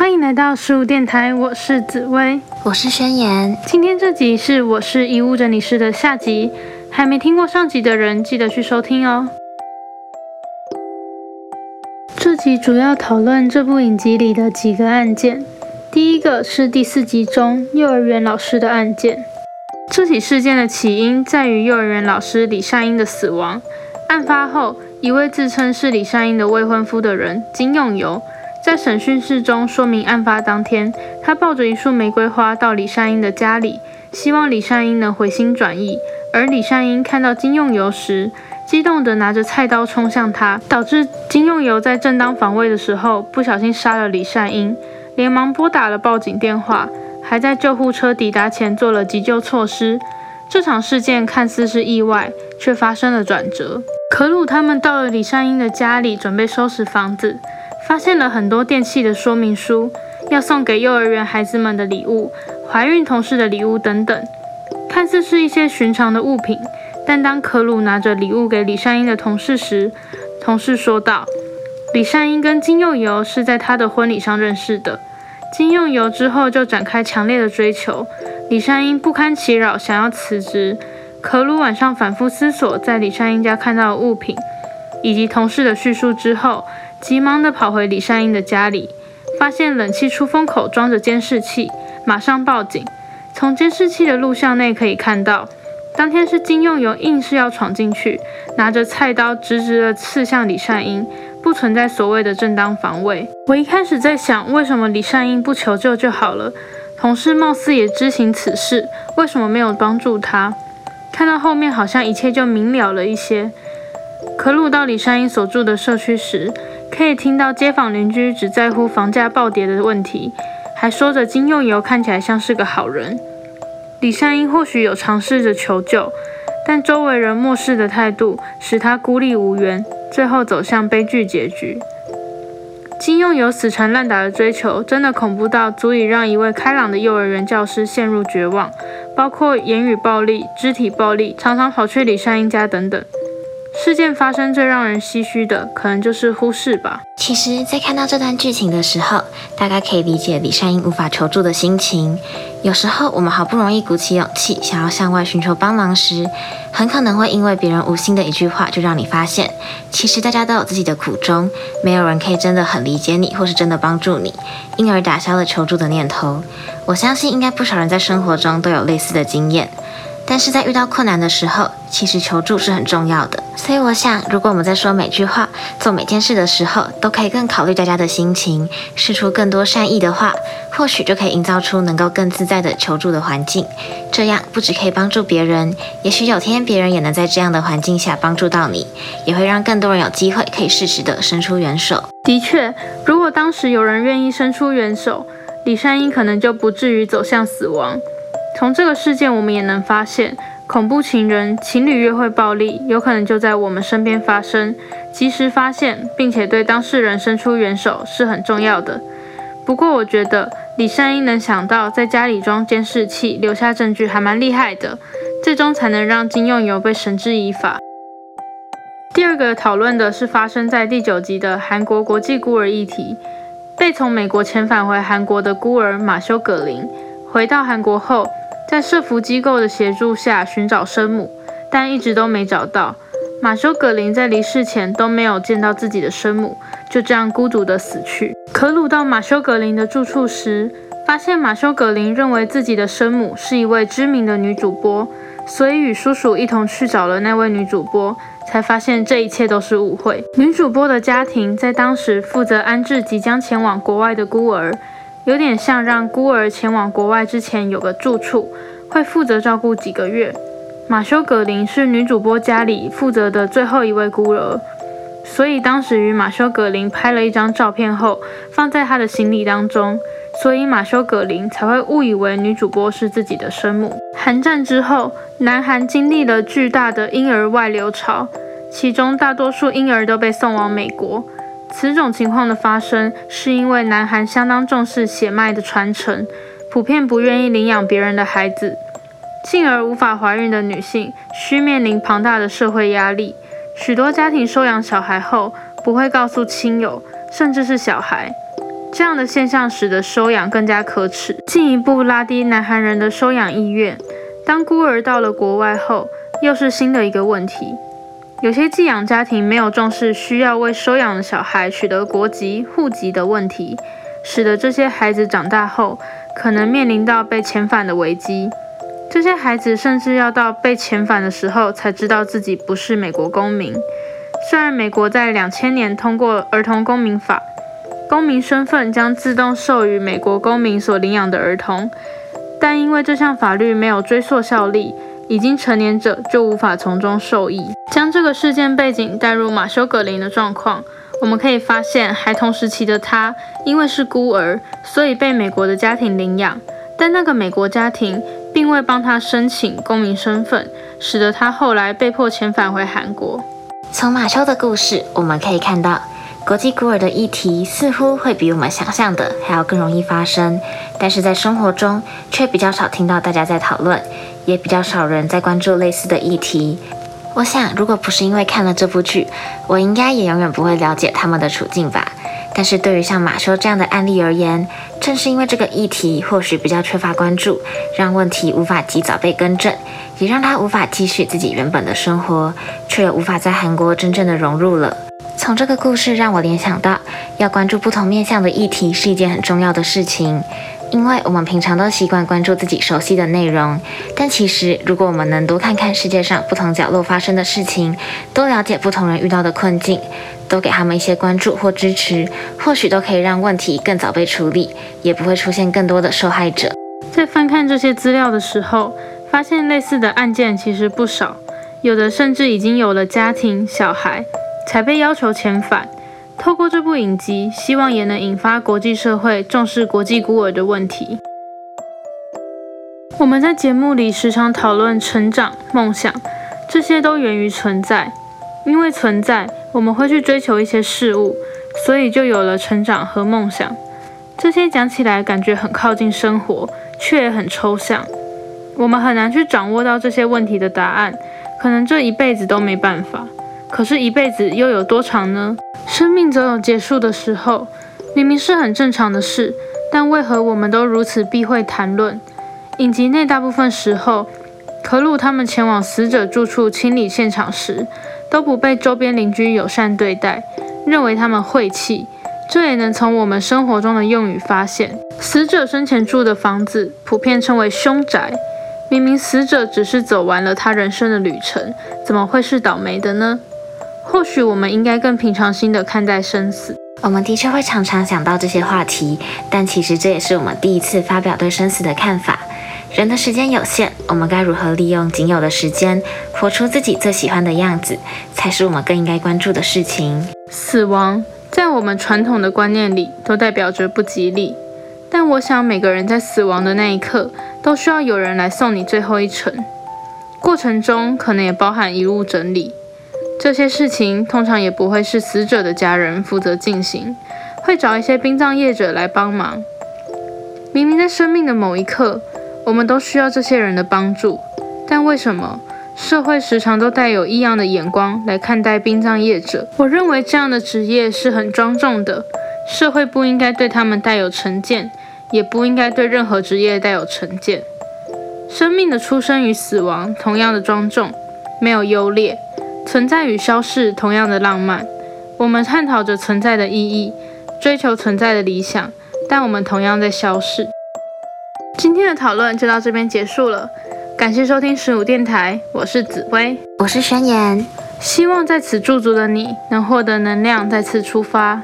欢迎来到十五电台，我是紫薇，我是宣言。今天这集是我是遗物整理师的下集，还没听过上集的人记得去收听哦。这集主要讨论这部影集里的几个案件，第一个是第四集中幼儿园老师的案件。这起事件的起因在于幼儿园老师李善英的死亡。案发后，一位自称是李善英的未婚夫的人金用游。在审讯室中说明，案发当天，他抱着一束玫瑰花到李善英的家里，希望李善英能回心转意。而李善英看到金用油时，激动地拿着菜刀冲向他，导致金用油在正当防卫的时候不小心杀了李善英，连忙拨打了报警电话，还在救护车抵达前做了急救措施。这场事件看似是意外，却发生了转折。可鲁他们到了李善英的家里，准备收拾房子。发现了很多电器的说明书，要送给幼儿园孩子们的礼物、怀孕同事的礼物等等，看似是一些寻常的物品。但当可鲁拿着礼物给李善英的同事时，同事说道：“李善英跟金佑游是在他的婚礼上认识的。金佑游之后就展开强烈的追求，李善英不堪其扰，想要辞职。可鲁晚上反复思索在李善英家看到的物品以及同事的叙述之后。”急忙地跑回李善英的家里，发现冷气出风口装着监视器，马上报警。从监视器的录像内可以看到，当天是金用友硬是要闯进去，拿着菜刀直直地刺向李善英，不存在所谓的正当防卫。我一开始在想，为什么李善英不求救就好了？同事貌似也知情此事，为什么没有帮助他？看到后面，好像一切就明了了一些。可鲁到李善英所住的社区时，可以听到街坊邻居只在乎房价暴跌的问题，还说着金用油看起来像是个好人。李善英或许有尝试着求救，但周围人漠视的态度使他孤立无援，最后走向悲剧结局。金用油死缠烂打的追求，真的恐怖到足以让一位开朗的幼儿园教师陷入绝望，包括言语暴力、肢体暴力，常常跑去李善英家等等。事件发生最让人唏嘘的，可能就是忽视吧。其实，在看到这段剧情的时候，大概可以理解李善英无法求助的心情。有时候，我们好不容易鼓起勇气想要向外寻求帮忙时，很可能会因为别人无心的一句话，就让你发现，其实大家都有自己的苦衷，没有人可以真的很理解你，或是真的帮助你，因而打消了求助的念头。我相信，应该不少人在生活中都有类似的经验。但是在遇到困难的时候，其实求助是很重要的。所以我想，如果我们在说每句话、做每件事的时候，都可以更考虑大家的心情，试出更多善意的话，或许就可以营造出能够更自在的求助的环境。这样不只可以帮助别人，也许有天别人也能在这样的环境下帮助到你，也会让更多人有机会可以适时的伸出援手。的确，如果当时有人愿意伸出援手，李善英可能就不至于走向死亡。从这个事件，我们也能发现，恐怖情人、情侣约会暴力，有可能就在我们身边发生。及时发现，并且对当事人伸出援手是很重要的。不过，我觉得李善英能想到在家里装监视器，留下证据，还蛮厉害的。最终才能让金用油被绳之以法。第二个讨论的是发生在第九集的韩国国际孤儿议题。被从美国遣返回韩国的孤儿马修·葛林，回到韩国后。在社福机构的协助下寻找生母，但一直都没找到。马修·葛林在离世前都没有见到自己的生母，就这样孤独的死去。可鲁到马修·葛林的住处时，发现马修·葛林认为自己的生母是一位知名的女主播，所以与叔叔一同去找了那位女主播，才发现这一切都是误会。女主播的家庭在当时负责安置即将前往国外的孤儿。有点像让孤儿前往国外之前有个住处，会负责照顾几个月。马修·葛林是女主播家里负责的最后一位孤儿，所以当时与马修·葛林拍了一张照片后，放在他的行李当中，所以马修·葛林才会误以为女主播是自己的生母。韩战之后，南韩经历了巨大的婴儿外流潮，其中大多数婴儿都被送往美国。此种情况的发生，是因为南韩相当重视血脉的传承，普遍不愿意领养别人的孩子，进而无法怀孕的女性需面临庞大的社会压力。许多家庭收养小孩后，不会告诉亲友，甚至是小孩，这样的现象使得收养更加可耻，进一步拉低南韩人的收养意愿。当孤儿到了国外后，又是新的一个问题。有些寄养家庭没有重视需要为收养的小孩取得国籍、户籍的问题，使得这些孩子长大后可能面临到被遣返的危机。这些孩子甚至要到被遣返的时候才知道自己不是美国公民。虽然美国在两千年通过儿童公民法，公民身份将自动授予美国公民所领养的儿童，但因为这项法律没有追溯效力。已经成年者就无法从中受益。将这个事件背景带入马修·格林的状况，我们可以发现，孩童时期的他因为是孤儿，所以被美国的家庭领养，但那个美国家庭并未帮他申请公民身份，使得他后来被迫遣返回韩国。从马修的故事，我们可以看到。国际孤儿的议题似乎会比我们想象的还要更容易发生，但是在生活中却比较少听到大家在讨论，也比较少人在关注类似的议题。我想，如果不是因为看了这部剧，我应该也永远不会了解他们的处境吧。但是对于像马修这样的案例而言，正是因为这个议题或许比较缺乏关注，让问题无法及早被更正，也让他无法继续自己原本的生活，却也无法在韩国真正的融入了。从这个故事让我联想到，要关注不同面向的议题是一件很重要的事情，因为我们平常都习惯关注自己熟悉的内容，但其实如果我们能多看看世界上不同角落发生的事情，多了解不同人遇到的困境，多给他们一些关注或支持，或许都可以让问题更早被处理，也不会出现更多的受害者。在翻看这些资料的时候，发现类似的案件其实不少，有的甚至已经有了家庭、小孩。才被要求遣返。透过这部影集，希望也能引发国际社会重视国际孤儿的问题。我们在节目里时常讨论成长、梦想，这些都源于存在。因为存在，我们会去追求一些事物，所以就有了成长和梦想。这些讲起来感觉很靠近生活，却也很抽象。我们很难去掌握到这些问题的答案，可能这一辈子都没办法。可是，一辈子又有多长呢？生命总有结束的时候，明明是很正常的事，但为何我们都如此避讳谈论？影集内大部分时候，可鲁他们前往死者住处清理现场时，都不被周边邻居友善对待，认为他们晦气。这也能从我们生活中的用语发现。死者生前住的房子普遍称为凶宅，明明死者只是走完了他人生的旅程，怎么会是倒霉的呢？或许我们应该更平常心地看待生死。我们的确会常常想到这些话题，但其实这也是我们第一次发表对生死的看法。人的时间有限，我们该如何利用仅有的时间，活出自己最喜欢的样子，才是我们更应该关注的事情。死亡在我们传统的观念里都代表着不吉利，但我想每个人在死亡的那一刻都需要有人来送你最后一程，过程中可能也包含遗物整理。这些事情通常也不会是死者的家人负责进行，会找一些殡葬业者来帮忙。明明在生命的某一刻，我们都需要这些人的帮助，但为什么社会时常都带有异样的眼光来看待殡葬业者？我认为这样的职业是很庄重的，社会不应该对他们带有成见，也不应该对任何职业带有成见。生命的出生与死亡同样的庄重，没有优劣。存在与消逝同样的浪漫，我们探讨着存在的意义，追求存在的理想，但我们同样在消逝。今天的讨论就到这边结束了，感谢收听十五电台，我是紫薇，我是宣言，希望在此驻足的你能获得能量，再次出发。